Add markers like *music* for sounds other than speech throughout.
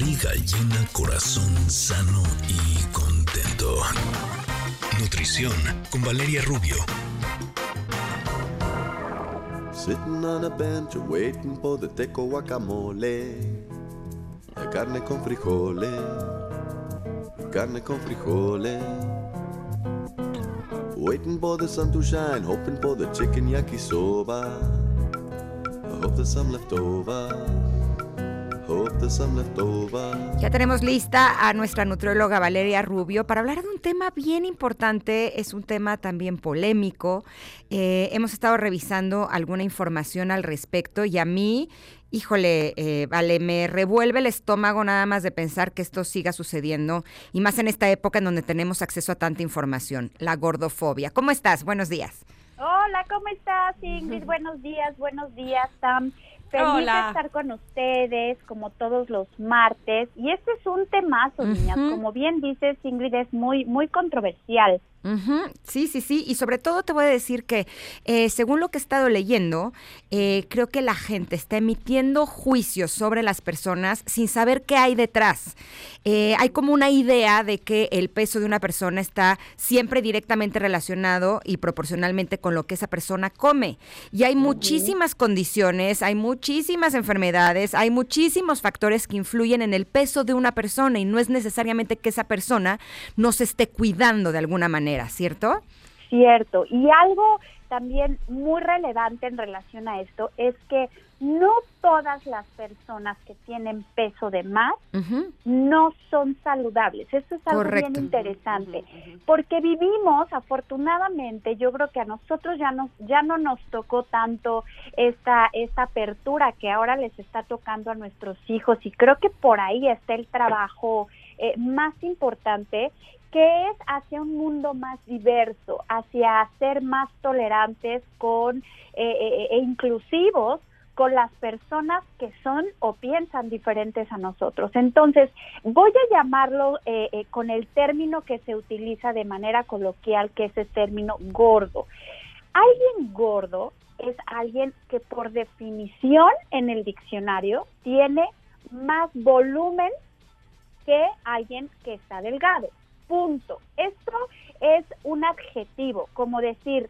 Barriga llena, corazón sano y contento. Nutrición con Valeria Rubio. Sitting on a bench waiting for the teco guacamole. La carne con frijoles. Carne con frijoles. Waiting for the sun to shine, hoping for the chicken yakisoba. I hope there's some left over. Ya tenemos lista a nuestra nutrióloga Valeria Rubio para hablar de un tema bien importante, es un tema también polémico. Eh, hemos estado revisando alguna información al respecto y a mí, híjole, eh, vale, me revuelve el estómago nada más de pensar que esto siga sucediendo y más en esta época en donde tenemos acceso a tanta información, la gordofobia. ¿Cómo estás? Buenos días. Hola, ¿cómo estás, Ingrid? *laughs* Buenos días, buenos días, Sam. Feliz Hola. de estar con ustedes, como todos los martes. Y este es un temazo, niñas. Como bien dices, Ingrid, es muy, muy controversial. Sí, sí, sí. Y sobre todo te voy a decir que, eh, según lo que he estado leyendo, eh, creo que la gente está emitiendo juicios sobre las personas sin saber qué hay detrás. Eh, hay como una idea de que el peso de una persona está siempre directamente relacionado y proporcionalmente con lo que esa persona come. Y hay muchísimas condiciones, hay muchísimas enfermedades, hay muchísimos factores que influyen en el peso de una persona y no es necesariamente que esa persona no se esté cuidando de alguna manera, ¿cierto? Cierto. Y algo también muy relevante en relación a esto es que no todas las personas que tienen peso de más no son saludables. Eso es algo Correcto. bien interesante, porque vivimos, afortunadamente, yo creo que a nosotros ya nos ya no nos tocó tanto esta esta apertura que ahora les está tocando a nuestros hijos y creo que por ahí está el trabajo eh, más importante que es hacia un mundo más diverso, hacia ser más tolerantes con eh, eh, e inclusivos con las personas que son o piensan diferentes a nosotros. Entonces, voy a llamarlo eh, eh, con el término que se utiliza de manera coloquial, que es el término gordo. Alguien gordo es alguien que por definición en el diccionario tiene más volumen que alguien que está delgado. Punto. Esto es un adjetivo, como decir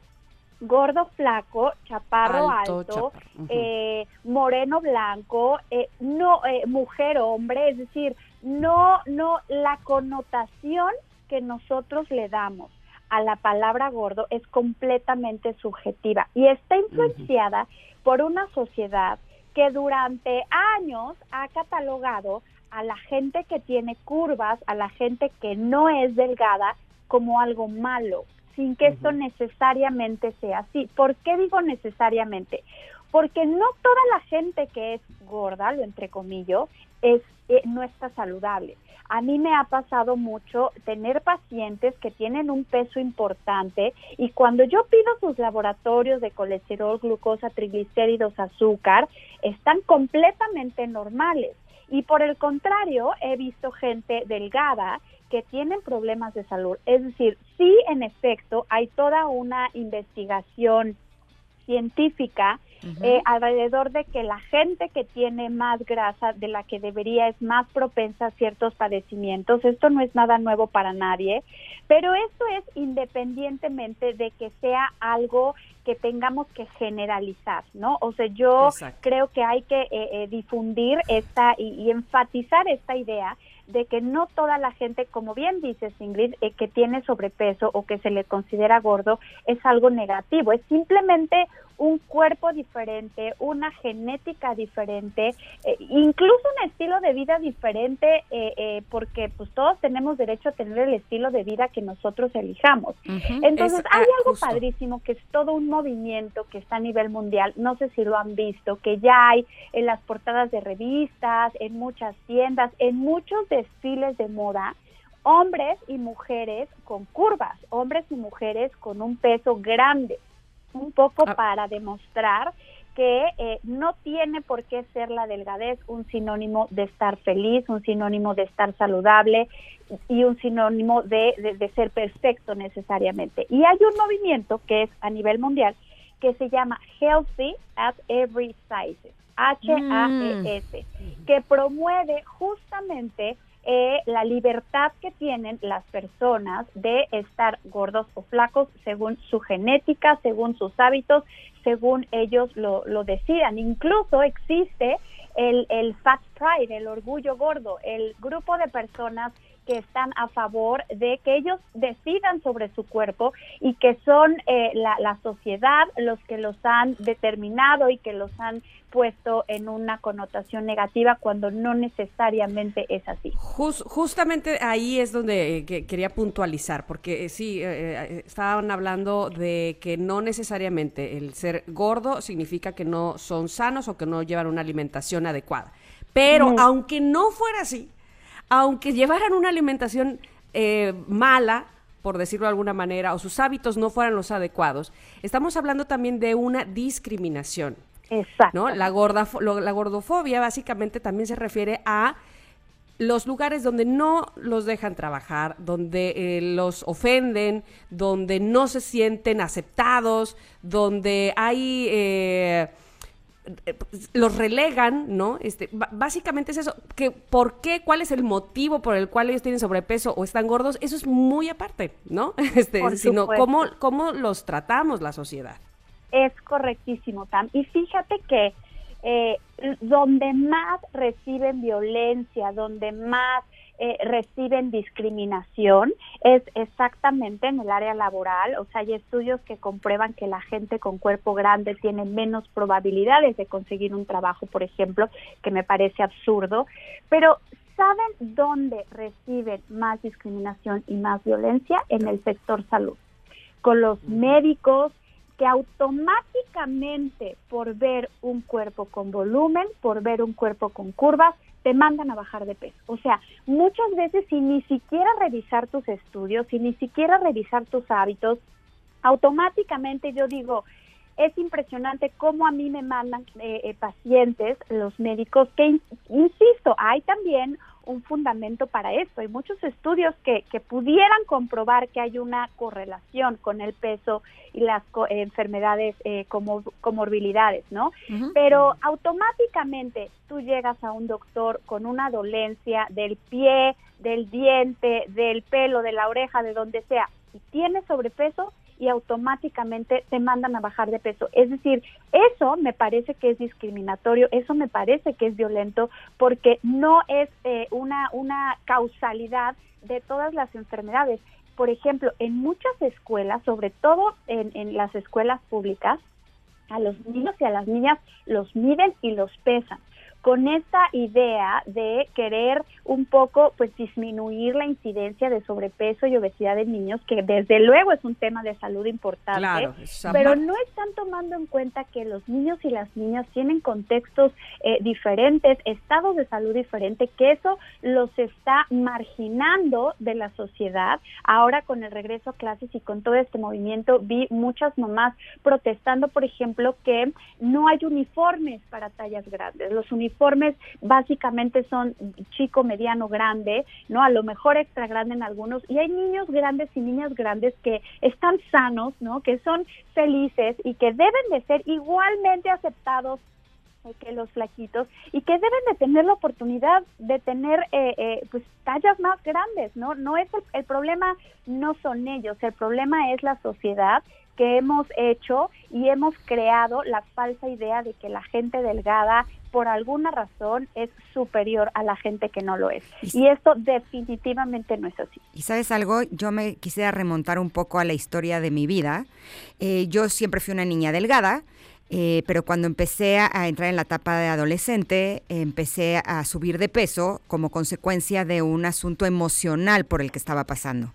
gordo, flaco, chaparro, Alto, alto, chaparro. Ujú. eh, moreno, blanco, eh, no eh, mujer, hombre, es decir, no, no la connotación que nosotros le damos a la palabra gordo es completamente subjetiva y está influenciada por una sociedad que durante años ha catalogado a la gente que tiene curvas, a la gente que no es delgada, como algo malo, sin que esto necesariamente sea así. ¿Por qué digo necesariamente? Porque no toda la gente que es gorda, lo entre comillas, es, eh, no está saludable. A mí me ha pasado mucho tener pacientes que tienen un peso importante y cuando yo pido sus laboratorios de colesterol, glucosa, triglicéridos, azúcar, están completamente normales. Y por el contrario, he visto gente delgada que tienen problemas de salud. Es decir, sí, en efecto, hay toda una investigación científica eh, alrededor de que la gente que tiene más grasa de la que debería es más propensa a ciertos padecimientos. Esto no es nada nuevo para nadie, pero esto es independientemente de que sea algo que tengamos que generalizar, ¿no? O sea, yo Exacto. creo que hay que eh, eh, difundir esta y, y enfatizar esta idea de que no toda la gente, como bien dices Ingrid, eh, que tiene sobrepeso o que se le considera gordo es algo negativo, es simplemente un cuerpo diferente, una genética diferente, eh, incluso un estilo de vida diferente, eh, eh, porque pues todos tenemos derecho a tener el estilo de vida que nosotros elijamos. Entonces Es, hay ah, algo justo. padrísimo que es todo un movimiento que está a nivel mundial, no sé si lo han visto, que ya hay en las portadas de revistas, en muchas tiendas, en muchos desfiles de moda, hombres y mujeres con curvas, hombres y mujeres con un peso grande, un poco Ah. para demostrar que eh, no tiene por qué ser la delgadez un sinónimo de estar feliz, un sinónimo de estar saludable y un sinónimo de, de- de ser perfecto necesariamente. Y hay un movimiento que es a nivel mundial que se llama Healthy at Every Size, H-A-E-S. que promueve justamente eh, la libertad que tienen las personas de estar gordos o flacos según su genética, según sus hábitos, según ellos lo, lo decidan. Incluso existe el, el Fat Pride, el orgullo gordo, el grupo de personas que están a favor de que ellos decidan sobre su cuerpo y que son eh, la, la, sociedad los que los han determinado y que los han puesto en una connotación negativa cuando no necesariamente es así. justamente ahí es donde eh, quería puntualizar, porque eh, sí, estaban hablando de que no necesariamente el ser gordo significa que no son sanos o que no llevan una alimentación adecuada. Pero aunque no fuera así, aunque llevaran una alimentación eh, mala, por decirlo de alguna manera, o sus hábitos no fueran los adecuados, estamos hablando también de una discriminación. Exacto. ¿no? La, gorda, la gordofobia básicamente también se refiere a los lugares donde no los dejan trabajar, donde eh, los ofenden, donde no se sienten aceptados, donde hay... Eh, los relegan, ¿no? Este, básicamente es eso, que por qué, cuál es el motivo por el cual ellos tienen sobrepeso o están gordos, eso es muy aparte, ¿no? *laughs* Este, sino cómo, cómo los tratamos la sociedad. Es correctísimo, Tam. Y fíjate que eh, donde más reciben violencia, donde más eh, reciben discriminación es exactamente en el área laboral. O sea, hay estudios que comprueban que la gente con cuerpo grande tiene menos probabilidades de conseguir un trabajo, por ejemplo, que me parece absurdo. Pero ¿saben dónde reciben más discriminación y más violencia? En el sector salud. Con los médicos, que automáticamente por ver un cuerpo con volumen, por ver un cuerpo con curvas, te mandan a bajar de peso. O sea, muchas veces sin ni siquiera revisar tus estudios, sin ni siquiera revisar tus hábitos, automáticamente yo digo, es impresionante cómo a mí me mandan eh, eh, pacientes, los médicos, que, insisto, hay también un fundamento para esto. Hay muchos estudios que, que pudieran comprobar que hay una correlación con el peso y las enfermedades eh, como comorbilidades, ¿no? Pero automáticamente tú llegas a un doctor con una dolencia del pie, del diente, del pelo, de la oreja, de donde sea, y tienes sobrepeso, y automáticamente te mandan a bajar de peso. Es decir, eso me parece que es discriminatorio, eso me parece que es violento porque no es eh, una, una causalidad de todas las enfermedades. Por ejemplo, en muchas escuelas, sobre todo en, en las escuelas públicas, a los niños y a las niñas los miden y los pesan con esta idea de querer un poco pues disminuir la incidencia de sobrepeso y obesidad en niños, que desde luego es un tema de salud importante, pero no están tomando en cuenta que los niños y las niñas tienen contextos eh, diferentes, estados de salud diferentes, que eso los está marginando de la sociedad. Ahora con el regreso a clases y con todo este movimiento vi muchas mamás protestando, por ejemplo, que no hay uniformes para tallas grandes. Los uniformes uniformes básicamente son chico, mediano, grande, ¿no? A lo mejor extra grande en algunos. Y hay niños grandes y niñas grandes que están sanos, ¿no? Que son felices y que deben de ser igualmente aceptados que los flaquitos y que deben de tener la oportunidad de tener eh, eh, pues tallas más grandes no no es el, el, problema no son ellos el problema es la sociedad que hemos hecho y hemos creado la falsa idea de que la gente delgada por alguna razón es superior a la gente que no lo es. Y esto definitivamente no es así. Y sabes algo, yo me quisiera remontar un poco a la historia de mi vida. Eh, yo siempre fui una niña delgada. Eh, pero cuando empecé a, entrar en la etapa de adolescente, empecé a subir de peso como consecuencia de un asunto emocional por el que estaba pasando.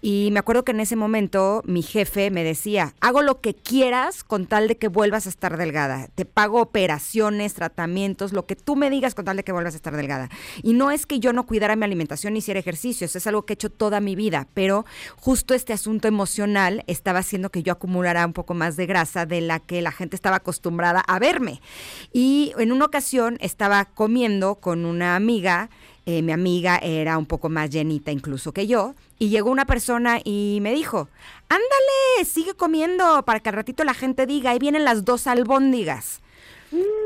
Y me acuerdo que en ese momento mi jefe me decía, hago lo que quieras con tal de que vuelvas a estar delgada. Te pago operaciones, tratamientos, lo que tú me digas con tal de que vuelvas a estar delgada. Y no es que yo no cuidara mi alimentación ni hiciera ejercicios, es algo que he hecho toda mi vida, pero justo este asunto emocional estaba haciendo que yo acumulara un poco más de grasa de la que la gente estaba acostumbrada a verme. Y en una ocasión estaba comiendo con una amiga, eh, mi amiga era un poco más llenita incluso que yo, y llegó una persona y me dijo, ándale, sigue comiendo para que al ratito la gente diga, ahí vienen las dos albóndigas.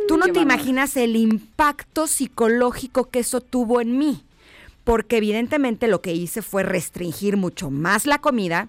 Tú no te imaginas el impacto psicológico que eso tuvo en mí, porque evidentemente lo que hice fue restringir mucho más la comida,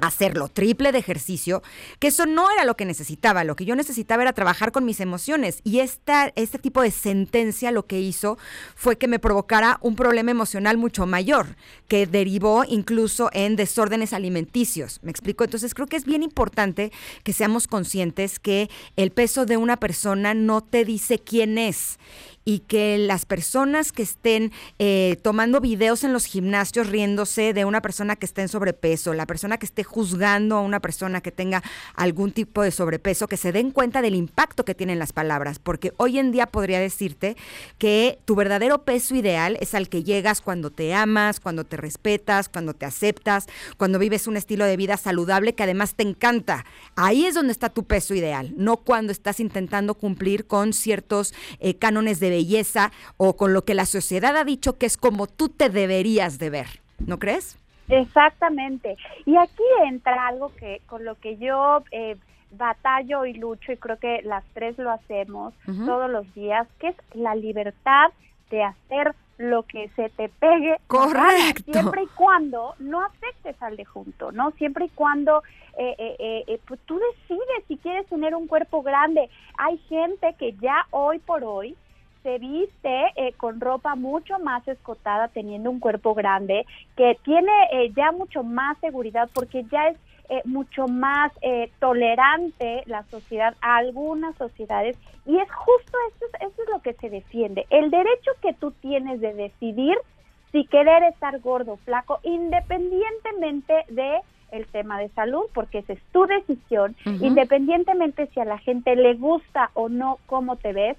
hacerlo triple de ejercicio, que eso no era lo que necesitaba, lo que yo necesitaba era trabajar con mis emociones. Y esta, este tipo de sentencia lo que hizo fue que me provocara un problema emocional mucho mayor, que derivó incluso en desórdenes alimenticios, ¿me explico? Entonces creo que es bien importante que seamos conscientes que el peso de una persona no te dice quién es y que las personas que estén eh, tomando videos en los gimnasios riéndose de una persona que esté en sobrepeso, la persona que esté juzgando a una persona que tenga algún tipo de sobrepeso, que se den cuenta del impacto que tienen las palabras, porque hoy en día podría decirte que tu verdadero peso ideal es al que llegas cuando te amas, cuando te respetas, cuando te aceptas, cuando vives un estilo de vida saludable que además te encanta. Ahí es donde está tu peso ideal, no cuando estás intentando cumplir con ciertos eh, cánones de belleza o con lo que la sociedad ha dicho que es como tú te deberías de ver, ¿no crees? Exactamente. Y aquí entra algo que con lo que yo eh, batallo y lucho y creo que las tres lo hacemos todos los días, que es la libertad de hacer lo que se te pegue. Correcto. Siempre y cuando no afectes al de junto, ¿no? Siempre y cuando eh, eh, eh, eh, pues tú decides si quieres tener un cuerpo grande. Hay gente que ya hoy por hoy se viste eh, con ropa mucho más escotada teniendo un cuerpo grande, que tiene eh, ya mucho más seguridad porque ya es eh, mucho más eh, tolerante la sociedad a algunas sociedades. Y es justo eso, es- eso es lo que se defiende, el derecho que tú tienes de decidir si querer estar gordo o flaco independientemente de el tema de salud, porque esa es tu decisión, independientemente si a la gente le gusta o no cómo te ves,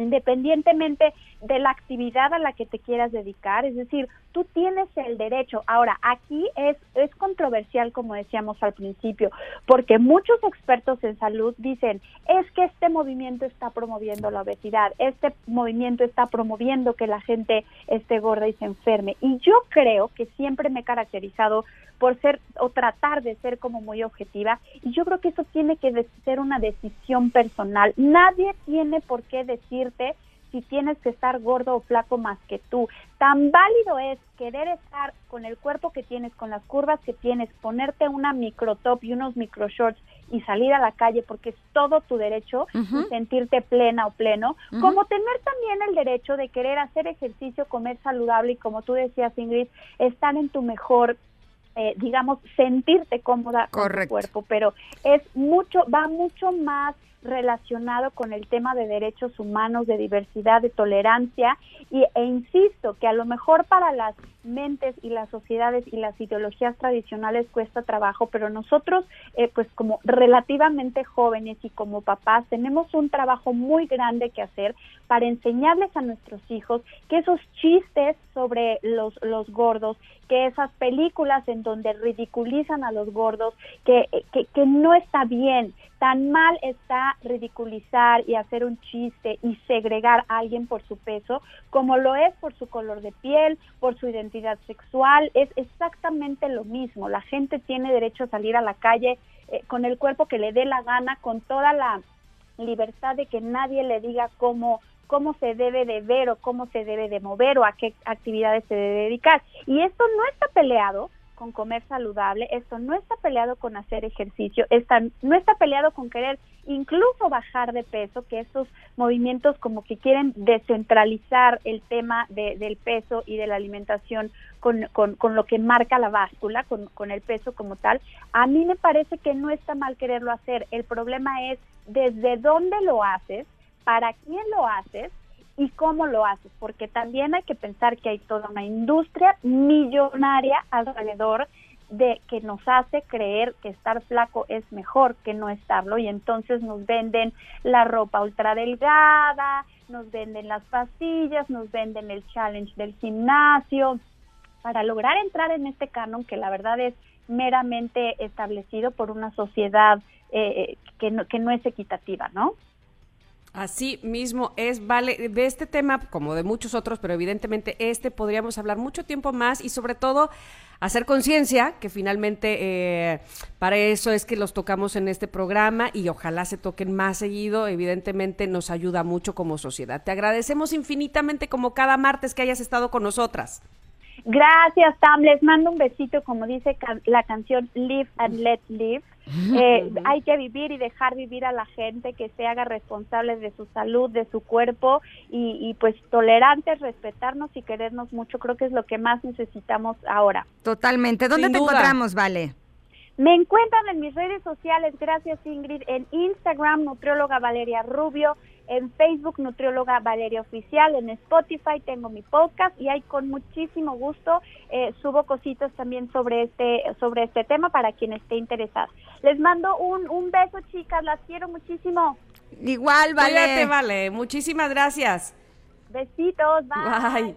independientemente de la actividad a la que te quieras dedicar, es decir, tú tienes el derecho. Ahora, aquí es, es controversial, como decíamos al principio, porque muchos expertos en salud dicen, es que este movimiento está promoviendo la obesidad, este movimiento está promoviendo que la gente esté gorda y se enferme. Y yo creo que siempre me he caracterizado por ser o tratar de ser como muy objetiva y yo creo que eso tiene que ser una decisión personal. Nadie tiene por qué decirte si tienes que estar gordo o flaco más que tú. Tan válido es querer estar con el cuerpo que tienes, con las curvas que tienes, ponerte una micro top y unos micro shorts y salir a la calle porque es todo tu derecho y sentirte plena o pleno, como tener también el derecho de querer hacer ejercicio, comer saludable y como tú decías Ingrid, estar en tu mejor eh, digamos, sentirte cómoda con tu Correcto. cuerpo, pero es mucho, va mucho más relacionado con el tema de derechos humanos, de diversidad, de tolerancia, y, e insisto que a lo mejor para las mentes y las sociedades y las ideologías tradicionales cuesta trabajo, pero nosotros, eh, pues como relativamente jóvenes y como papás, tenemos un trabajo muy grande que hacer para enseñarles a nuestros hijos que esos chistes sobre los, los gordos, que esas películas en donde ridiculizan a los gordos, que, que, que no está bien, tan mal está ridiculizar y hacer un chiste y segregar a alguien por su peso, como lo es por su color de piel, por su identidad sexual, es exactamente lo mismo. La gente tiene derecho a salir a la calle eh, con el cuerpo que le dé la gana, con toda la libertad de que nadie le diga cómo cómo se debe de ver o cómo se debe de mover o a qué actividades se debe dedicar. Y esto no está peleado con comer saludable, esto no está peleado con hacer ejercicio, esta, no está peleado con querer incluso bajar de peso, que estos movimientos como que quieren descentralizar el tema de, del peso y de la alimentación con, con, con, lo que marca la báscula, con, con el peso como tal, a mí me parece que no está mal quererlo hacer. El problema es desde dónde lo haces, para quién lo haces y cómo lo haces, porque también hay que pensar que hay toda una industria millonaria alrededor de que nos hace creer que estar flaco es mejor que no estarlo y entonces nos venden la ropa ultra delgada, nos venden las pastillas, nos venden el challenge del gimnasio para lograr entrar en este canon que la verdad es meramente establecido por una sociedad eh, que, no, que no es equitativa, ¿no? Así mismo es, vale, de este tema, como de muchos otros, pero evidentemente este podríamos hablar mucho tiempo más y sobre todo hacer conciencia, que finalmente eh, para eso es que los tocamos en este programa y ojalá se toquen más seguido, evidentemente nos ayuda mucho como sociedad. Te agradecemos infinitamente como cada martes que hayas estado con nosotras. Gracias, Tam. Les mando un besito, como dice la canción Live and Let Live. *laughs* Eh, hay que vivir y dejar vivir a la gente que se haga responsable de su salud, de su cuerpo y, pues tolerantes, respetarnos y querernos mucho. Creo que es lo que más necesitamos ahora. Totalmente. ¿Dónde te encontramos, Vale? Me encuentran en mis redes sociales, gracias Ingrid, en Instagram, nutrióloga Valeria Rubio, en Facebook, nutrióloga Valeria Oficial, en Spotify tengo mi podcast y ahí con muchísimo gusto eh, subo cositas también sobre este, sobre este tema para quien esté interesado. Les mando un, un beso, chicas, las quiero muchísimo. Igual, vale. vale. Muchísimas gracias. Besitos, bye.